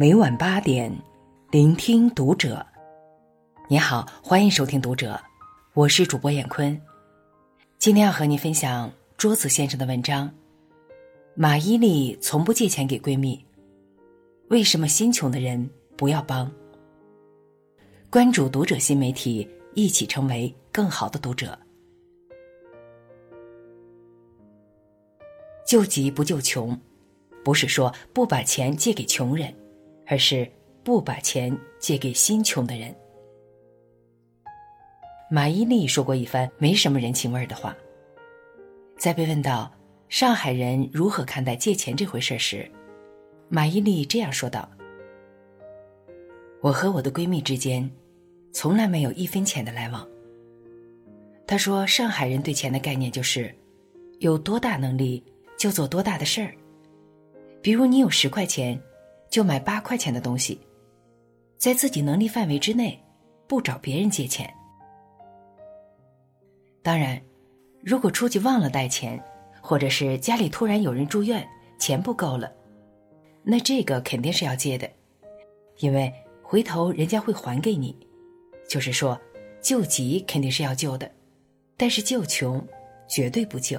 每晚八点，聆听读者。你好，欢迎收听读者，我是主播闫坤。今天要和你分享桌子先生的文章。马伊琍从不借钱给闺蜜，为什么心穷的人不要帮？关注读者新媒体，一起成为更好的读者。救急不救穷，不是说不把钱借给穷人。而是不把钱借给心穷的人。马伊琍说过一番没什么人情味儿的话。在被问到上海人如何看待借钱这回事时，马伊琍这样说道：“我和我的闺蜜之间，从来没有一分钱的来往。”她说：“上海人对钱的概念就是，有多大能力就做多大的事儿，比如你有十块钱。”就买八块钱的东西，在自己能力范围之内，不找别人借钱。当然，如果出去忘了带钱，或者是家里突然有人住院，钱不够了，那这个肯定是要借的，因为回头人家会还给你。就是说，救急肯定是要救的，但是救穷绝对不救。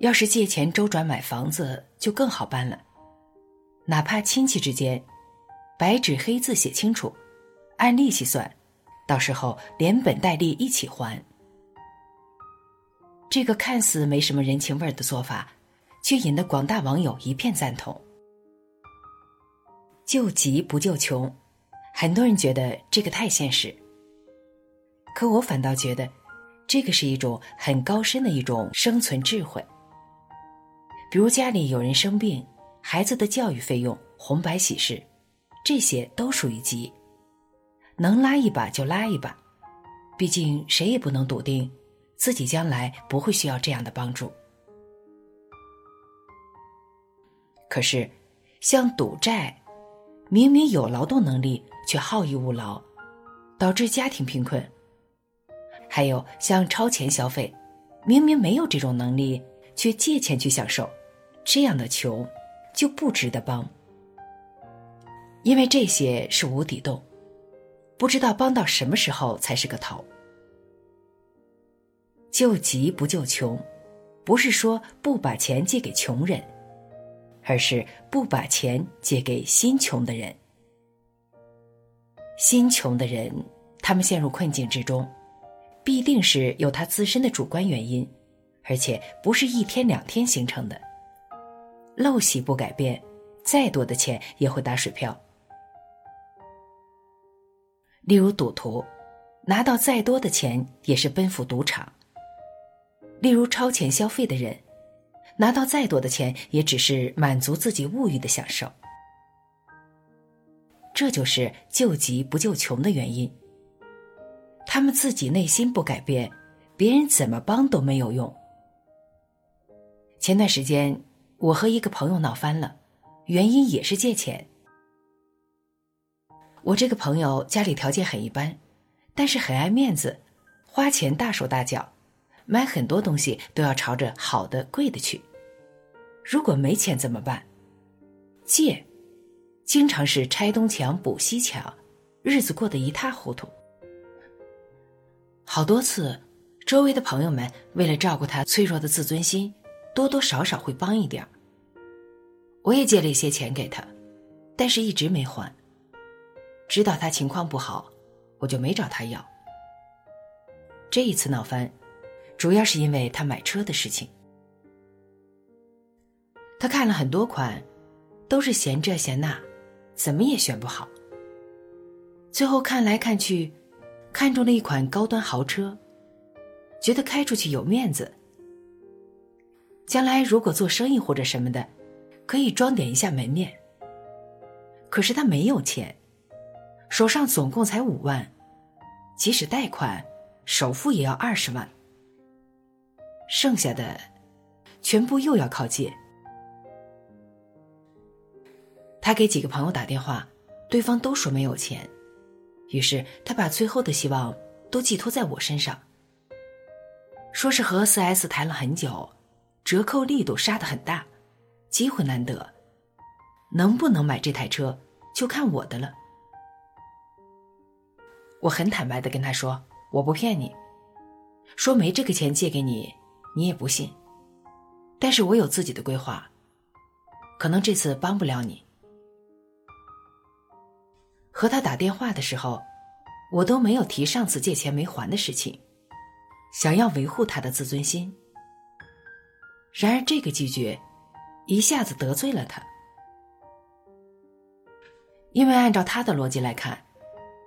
要是借钱周转买房子，就更好办了。哪怕亲戚之间，白纸黑字写清楚，按利息算，到时候连本带利一起还。这个看似没什么人情味儿的做法，却引得广大网友一片赞同。救急不救穷，很多人觉得这个太现实。可我反倒觉得，这个是一种很高深的一种生存智慧。比如家里有人生病，孩子的教育费用、红白喜事，这些都属于急，能拉一把就拉一把。毕竟谁也不能笃定自己将来不会需要这样的帮助。可是，像赌债，明明有劳动能力却好逸恶劳，导致家庭贫困；还有像超前消费，明明没有这种能力却借钱去享受。这样的穷，就不值得帮，因为这些是无底洞，不知道帮到什么时候才是个头。救急不救穷，不是说不把钱借给穷人，而是不把钱借给心穷的人。心穷的人，他们陷入困境之中，必定是有他自身的主观原因，而且不是一天两天形成的。陋习不改变，再多的钱也会打水漂。例如赌徒，拿到再多的钱也是奔赴赌场；例如超前消费的人，拿到再多的钱也只是满足自己物欲的享受。这就是救急不救穷的原因。他们自己内心不改变，别人怎么帮都没有用。前段时间。我和一个朋友闹翻了，原因也是借钱。我这个朋友家里条件很一般，但是很爱面子，花钱大手大脚，买很多东西都要朝着好的、贵的去。如果没钱怎么办？借，经常是拆东墙补西墙，日子过得一塌糊涂。好多次，周围的朋友们为了照顾他脆弱的自尊心。多多少少会帮一点我也借了一些钱给他，但是一直没还。知道他情况不好，我就没找他要。这一次闹翻，主要是因为他买车的事情。他看了很多款，都是嫌这嫌那，怎么也选不好。最后看来看去，看中了一款高端豪车，觉得开出去有面子。将来如果做生意或者什么的，可以装点一下门面。可是他没有钱，手上总共才五万，即使贷款，首付也要二十万，剩下的全部又要靠借。他给几个朋友打电话，对方都说没有钱，于是他把最后的希望都寄托在我身上，说是和四 S 谈了很久。折扣力度杀的很大，机会难得。能不能买这台车，就看我的了。我很坦白的跟他说：“我不骗你，说没这个钱借给你，你也不信。但是我有自己的规划，可能这次帮不了你。”和他打电话的时候，我都没有提上次借钱没还的事情，想要维护他的自尊心。然而这个拒绝，一下子得罪了他，因为按照他的逻辑来看。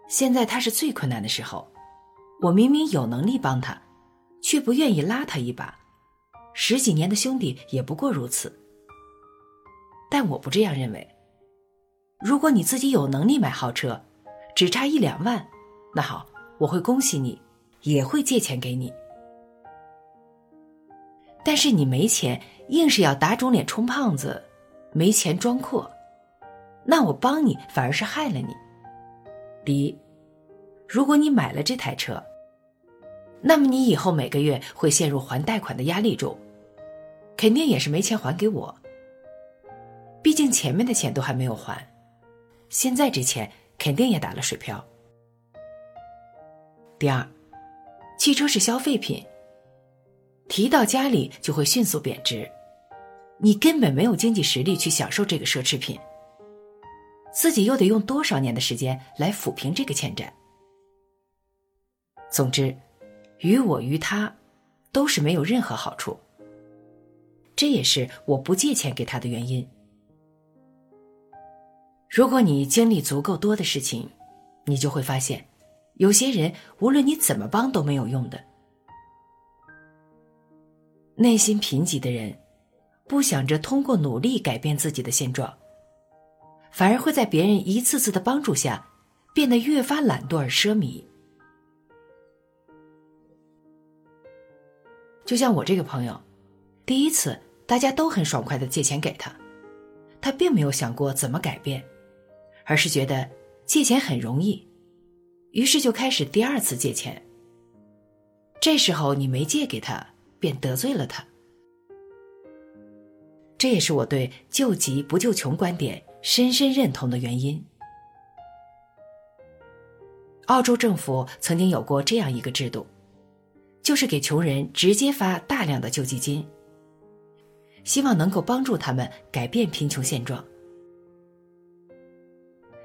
现在他是最困难的时候，我明明有能力帮他，却不愿意拉他一把。十几年的兄弟也不过如此。但我不这样认为。如果你自己有能力买豪车，只差一两万，那好，我会恭喜你，也会借钱给你。但是你没钱，硬是要打肿脸充胖子，没钱装阔，那我帮你反而是害了你。第一，如果你买了这台车，那么你以后每个月会陷入还贷款的压力中，肯定也是没钱还给我。毕竟前面的钱都还没有还，现在这钱肯定也打了水漂。第二，汽车是消费品，提到家里就会迅速贬值，你根本没有经济实力去享受这个奢侈品。自己又得用多少年的时间来抚平这个欠债？总之，于我于他，都是没有任何好处。这也是我不借钱给他的原因。如果你经历足够多的事情，你就会发现，有些人无论你怎么帮都没有用的。内心贫瘠的人，不想着通过努力改变自己的现状。反而会在别人一次次的帮助下，变得越发懒惰而奢靡。就像我这个朋友，第一次大家都很爽快的借钱给他，他并没有想过怎么改变，而是觉得借钱很容易，于是就开始第二次借钱。这时候你没借给他，便得罪了他。这也是我对救急不救穷观点。深深认同的原因。澳洲政府曾经有过这样一个制度，就是给穷人直接发大量的救济金，希望能够帮助他们改变贫穷现状。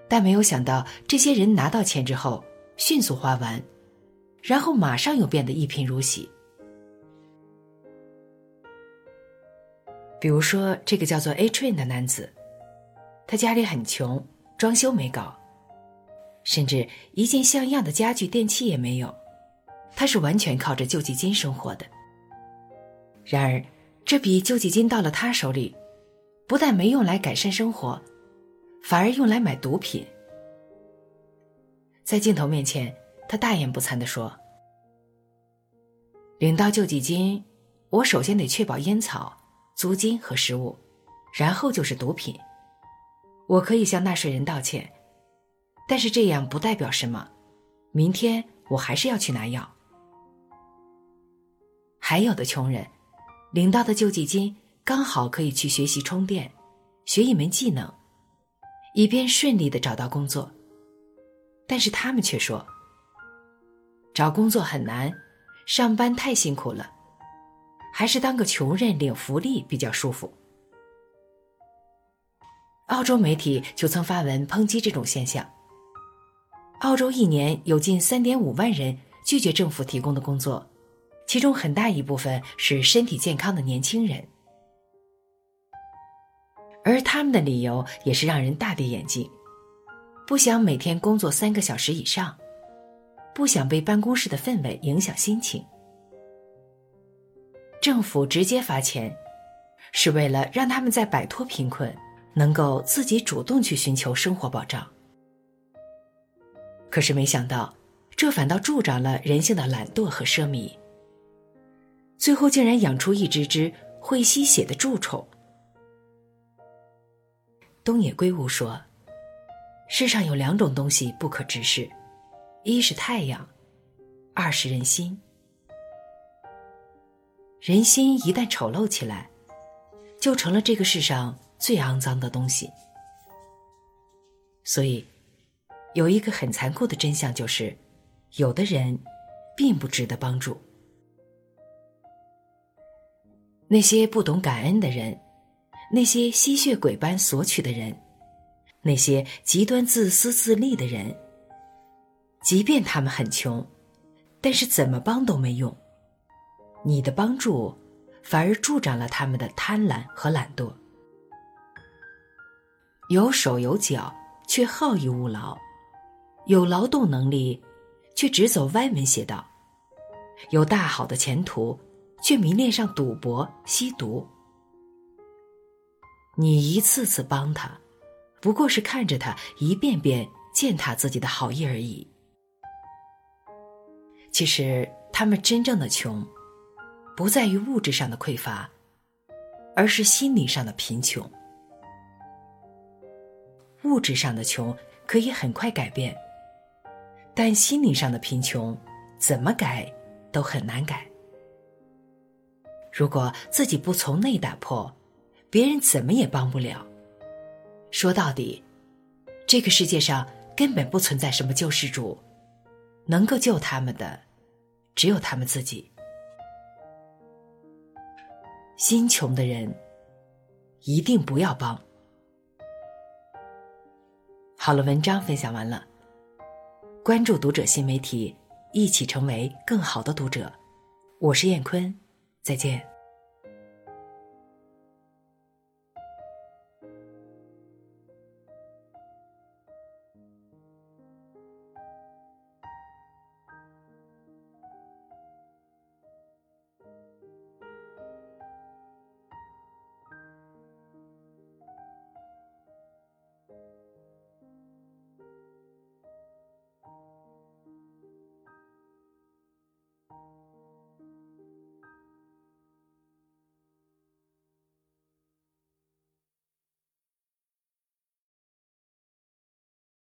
但没有想到，这些人拿到钱之后迅速花完，然后马上又变得一贫如洗。比如说，这个叫做 A Train 的男子。他家里很穷，装修没搞，甚至一件像样的家具电器也没有，他是完全靠着救济金生活的。然而，这笔救济金到了他手里，不但没用来改善生活，反而用来买毒品。在镜头面前，他大言不惭地说：“领到救济金，我首先得确保烟草、租金和食物，然后就是毒品。”我可以向纳税人道歉，但是这样不代表什么。明天我还是要去拿药。还有的穷人，领到的救济金刚好可以去学习充电，学一门技能，以便顺利的找到工作。但是他们却说，找工作很难，上班太辛苦了，还是当个穷人领福利比较舒服。澳洲媒体就曾发文抨击这种现象。澳洲一年有近三点五万人拒绝政府提供的工作，其中很大一部分是身体健康的年轻人，而他们的理由也是让人大跌眼镜：不想每天工作三个小时以上，不想被办公室的氛围影响心情。政府直接发钱，是为了让他们在摆脱贫困。能够自己主动去寻求生活保障，可是没想到，这反倒助长了人性的懒惰和奢靡，最后竟然养出一只只会吸血的蛀虫。东野圭吾说：“世上有两种东西不可直视，一是太阳，二是人心。人心一旦丑陋起来。”就成了这个世上最肮脏的东西。所以，有一个很残酷的真相，就是有的人并不值得帮助。那些不懂感恩的人，那些吸血鬼般索取的人，那些极端自私自利的人，即便他们很穷，但是怎么帮都没用。你的帮助。反而助长了他们的贪婪和懒惰。有手有脚却好逸恶劳，有劳动能力却只走歪门邪道，有大好的前途却迷恋上赌博吸毒。你一次次帮他，不过是看着他一遍遍践踏自己的好意而已。其实他们真正的穷。不在于物质上的匮乏，而是心理上的贫穷。物质上的穷可以很快改变，但心理上的贫穷怎么改都很难改。如果自己不从内打破，别人怎么也帮不了。说到底，这个世界上根本不存在什么救世主，能够救他们的，只有他们自己。心穷的人，一定不要帮。好了，文章分享完了。关注读者新媒体，一起成为更好的读者。我是燕坤，再见。